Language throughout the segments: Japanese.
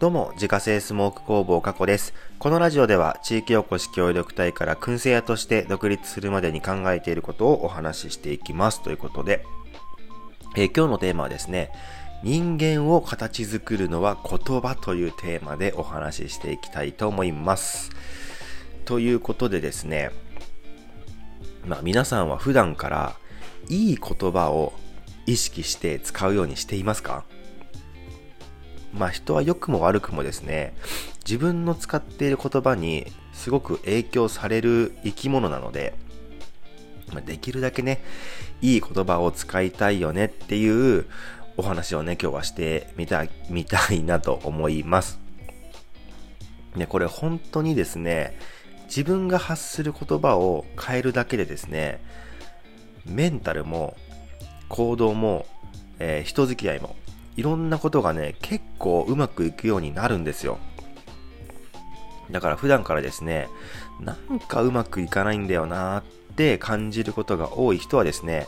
どうも、自家製スモーク工房加古です。このラジオでは、地域おこし協力隊から燻製屋として独立するまでに考えていることをお話ししていきます。ということで、えー、今日のテーマはですね、人間を形作るのは言葉というテーマでお話ししていきたいと思います。ということでですね、まあ皆さんは普段からいい言葉を意識して使うようにしていますか？まあ人は良くも悪くもですね、自分の使っている言葉にすごく影響される生き物なので、まあ、できるだけね、いい言葉を使いたいよねっていうお話をね、今日はしてみたみたいなと思います。ね、これ本当にですね、自分が発する言葉を変えるだけでですね、メンタルも行動も、えー、人付き合いもいろんなことがね、結構うまくいくようになるんですよ。だから普段からですね、なんかうまくいかないんだよなーって感じることが多い人はですね、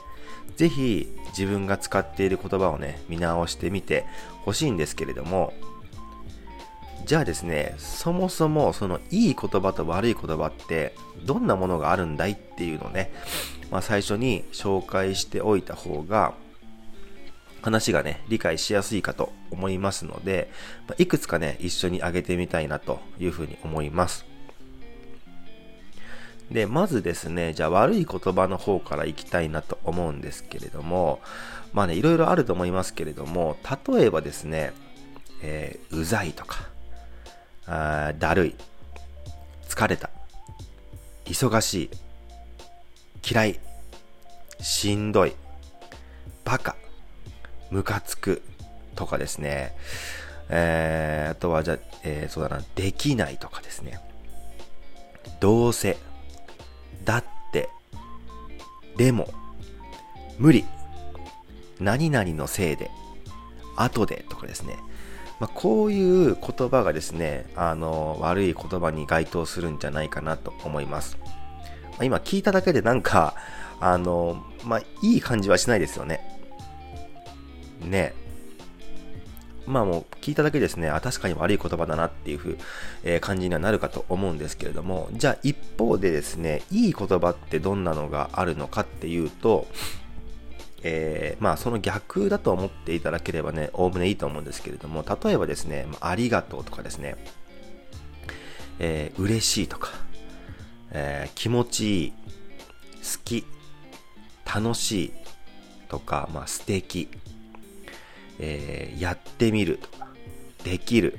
ぜひ自分が使っている言葉をね、見直してみてほしいんですけれども、じゃあですね、そもそもそのいい言葉と悪い言葉ってどんなものがあるんだいっていうのをね、まあ、最初に紹介しておいた方が話がね、理解しやすいかと思いますので、まいくつかね、一緒に挙げてみたいなというふうに思います。で、まずですね、じゃあ悪い言葉の方からいきたいなと思うんですけれども、まあね、いろいろあると思いますけれども、例えばですね、えー、うざいとか、あだるい、疲れた、忙しい、嫌い、しんどい、バカ、ムカつくとかですね。えー、あとはじゃえー、そうだな、できないとかですね。どうせ、だって、でも、無理、何々のせいで、後でとかですね。まあ、こういう言葉がですね、あの、悪い言葉に該当するんじゃないかなと思います。まあ、今聞いただけでなんか、あの、まあ、いい感じはしないですよね。ね、まあもう聞いただけですね、あ、確かに悪い言葉だなっていうふう、えー、感じにはなるかと思うんですけれども、じゃあ一方でですね、いい言葉ってどんなのがあるのかっていうと、えー、まあその逆だと思っていただければね、おおむねいいと思うんですけれども、例えばですね、ありがとうとかですね、えー、嬉しいとか、えー、気持ちいい、好き、楽しいとか、まあ素敵、えー、やってみるとか、できる、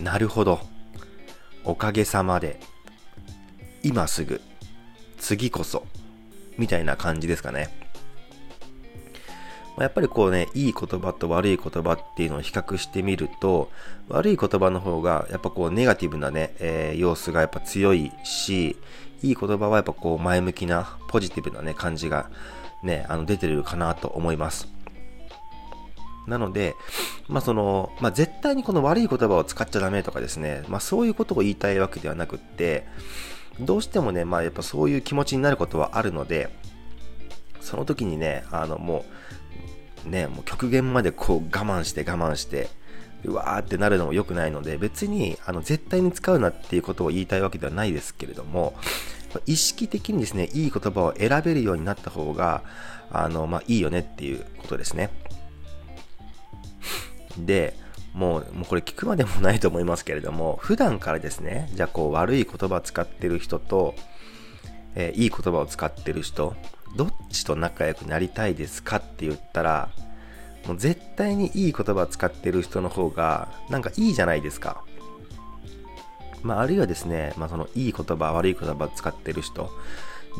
なるほど、おかげさまで、今すぐ、次こそ、みたいな感じですかね。やっぱりこうね、いい言葉と悪い言葉っていうのを比較してみると、悪い言葉の方が、やっぱこうネガティブなね、えー、様子がやっぱ強いし、いい言葉はやっぱこう前向きな、ポジティブなね、感じがね、あの出てるかなと思います。なので、まあその、まあ絶対にこの悪い言葉を使っちゃダメとかですね、まあそういうことを言いたいわけではなくって、どうしてもね、まあやっぱそういう気持ちになることはあるので、その時にね、あのもう、ね、もう極限までこう我慢して我慢して、うわーってなるのも良くないので、別にあの絶対に使うなっていうことを言いたいわけではないですけれども、意識的にですね、いい言葉を選べるようになった方が、あの、まあいいよねっていうことですね。で、もう、もうこれ聞くまでもないと思いますけれども、普段からですね、じゃあこう悪い言葉使ってる人と、えー、いい言葉を使ってる人、どっちと仲良くなりたいですかって言ったら、もう絶対にいい言葉使ってる人の方が、なんかいいじゃないですか。まあ、あるいはですね、まあ、そのいい言葉、悪い言葉使ってる人、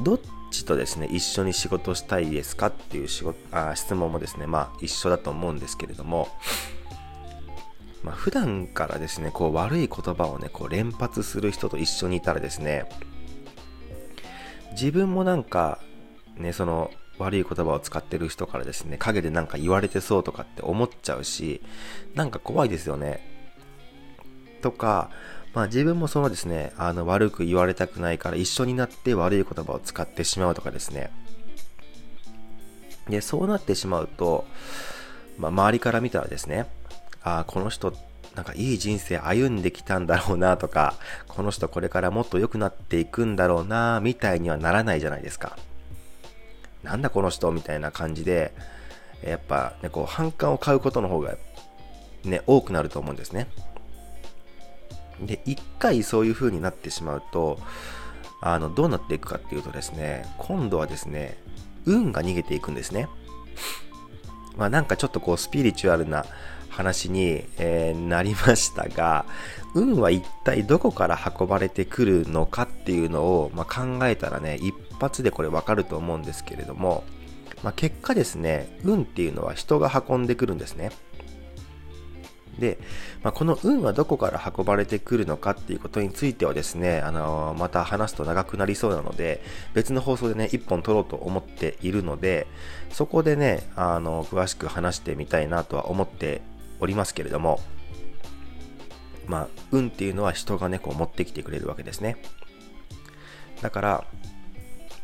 どっちとですね、一緒に仕事したいですかっていう仕事あ質問もですね、まあ一緒だと思うんですけれども、まあ、普段からですね、こう悪い言葉をね、こう連発する人と一緒にいたらですね、自分もなんか、ね、その悪い言葉を使ってる人からですね、陰でなんか言われてそうとかって思っちゃうし、なんか怖いですよね。とか、まあ自分もそのですね、あの悪く言われたくないから一緒になって悪い言葉を使ってしまうとかですね。で、そうなってしまうと、まあ周りから見たらですね、ああ、この人なんかいい人生歩んできたんだろうなとか、この人これからもっと良くなっていくんだろうな、みたいにはならないじゃないですか。なんだこの人みたいな感じで、やっぱね、こう、反感を買うことの方が、ね、多くなると思うんですね。で、一回そういう風になってしまうと、あの、どうなっていくかっていうとですね、今度はですね、運が逃げていくんですね。まあなんかちょっとこうスピリチュアルな話に、えー、なりましたが、運は一体どこから運ばれてくるのかっていうのを、まあ、考えたらね、一発でこれわかると思うんですけれども、まあ、結果ですね、運っていうのは人が運んでくるんですね。で、まあ、この運はどこから運ばれてくるのかっていうことについてはですね、あのー、また話すと長くなりそうなので、別の放送でね、一本取ろうと思っているので、そこでね、あのー、詳しく話してみたいなとは思っておりますけれども、まあ、運っていうのは人がね、こう持ってきてくれるわけですね。だから、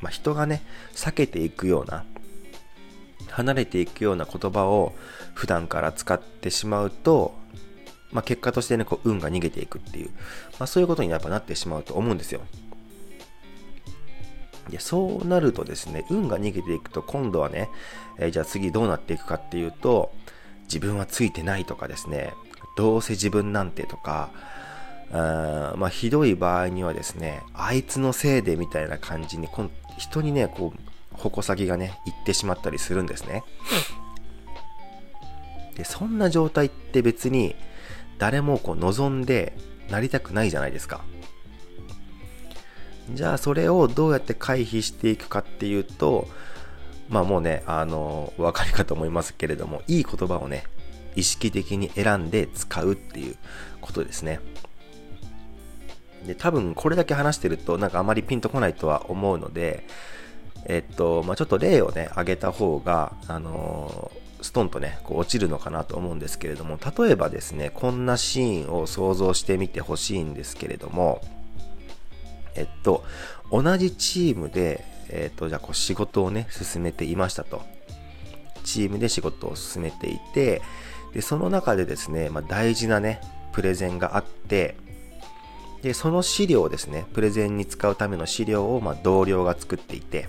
まあ、人がね、避けていくような、離れていくような言葉を普段から使ってしまうと、まあ、結果としてね、こう運が逃げていくっていう、まあ、そういうことにやっぱなってしまうと思うんですよ。でそうなるとですね、運が逃げていくと今度はね、えー、じゃあ次どうなっていくかっていうと、自分はついてないとかですね、どうせ自分なんてとか、あまあ、ひどい場合にはですね、あいつのせいでみたいな感じに、人にね、こう、矛先がね、行ってしまったりするんですね。で、そんな状態って別に誰もこう望んでなりたくないじゃないですか。じゃあそれをどうやって回避していくかっていうと、まあもうね、あの、お分かりかと思いますけれども、いい言葉をね、意識的に選んで使うっていうことですね。で、多分これだけ話してるとなんかあまりピンとこないとは思うので、えっと、まあ、ちょっと例をね、挙げた方が、あの、ストンとね、こう落ちるのかなと思うんですけれども、例えばですね、こんなシーンを想像してみてほしいんですけれども、えっと、同じチームで、えっと、じゃあこう仕事をね、進めていましたと。チームで仕事を進めていて、で、その中でですね、まあ、大事なね、プレゼンがあって、で、その資料ですね、プレゼンに使うための資料を、まあ、同僚が作っていて、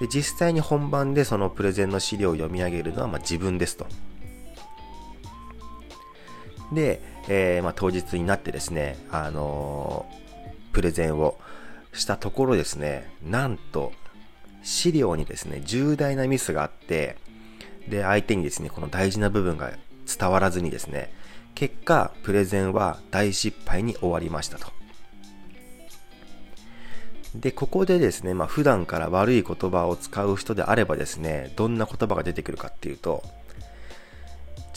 で実際に本番でそのプレゼンの資料を読み上げるのはまあ自分ですと。で、えー、まあ、当日になってですね、あのー、プレゼンをしたところですね、なんと資料にですね、重大なミスがあって、で、相手にですね、この大事な部分が伝わらずにですね、結果、プレゼンは大失敗に終わりましたと。で、ここでですね、まあ普段から悪い言葉を使う人であればですね、どんな言葉が出てくるかっていうと、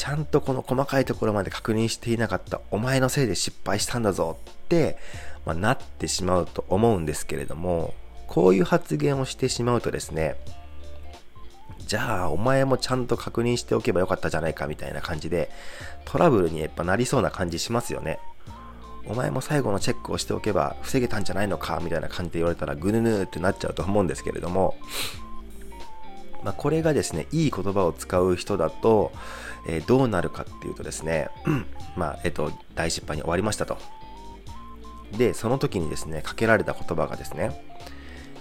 ちゃんとこの細かいところまで確認していなかったお前のせいで失敗したんだぞって、まあ、なってしまうと思うんですけれども、こういう発言をしてしまうとですね、じゃあお前もちゃんと確認しておけばよかったじゃないかみたいな感じでトラブルにやっぱなりそうな感じしますよね。お前も最後のチェックをしておけば防げたんじゃないのかみたいな感じで言われたらぐぬぬってなっちゃうと思うんですけれども、まあ、これがですね、いい言葉を使う人だと、えー、どうなるかっていうとですね、まあ、えっ、と、大失敗に終わりましたと。で、その時にですね、かけられた言葉がですね、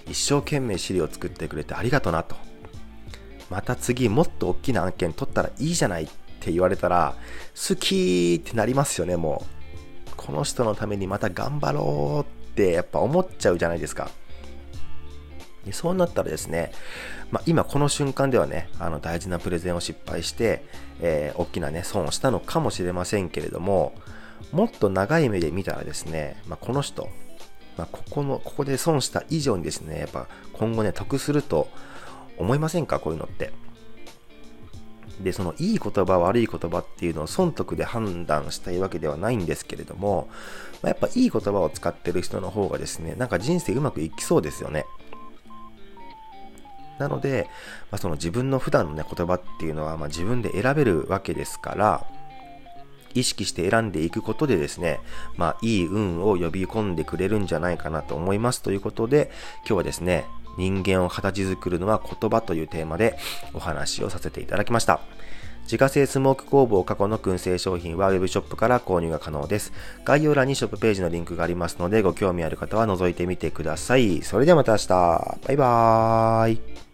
一生懸命資料を作ってくれてありがとうなと。また次もっと大きな案件取ったらいいじゃないって言われたら、好きってなりますよね、もう。この人のためにまた頑張ろうってやっぱ思っちゃうじゃないですか。でそうなったらですね、まあ、今この瞬間ではね、あの大事なプレゼンを失敗して、えー、大きなね、損をしたのかもしれませんけれども、もっと長い目で見たらですね、まあ、この人、まあ、ここの、ここで損した以上にですね、やっぱ今後ね、得すると思いませんか？こういうのって。で、そのいい言葉、悪い言葉っていうのを損得で判断したいわけではないんですけれども、まあ、やっぱいい言葉を使ってる人の方がですね、なんか人生うまくいきそうですよね。なので、まあ、その自分の普段のね、言葉っていうのは、まあ、自分で選べるわけですから、意識して選んでいくことでですね、まあ、いい運を呼び込んでくれるんじゃないかなと思いますということで、今日はですね、人間を形作るのは言葉というテーマでお話をさせていただきました。自家製スモーク工房過去の燻製商品は Web ショップから購入が可能です。概要欄にショップページのリンクがありますので、ご興味ある方は覗いてみてください。それではまた明日。バイバーイ。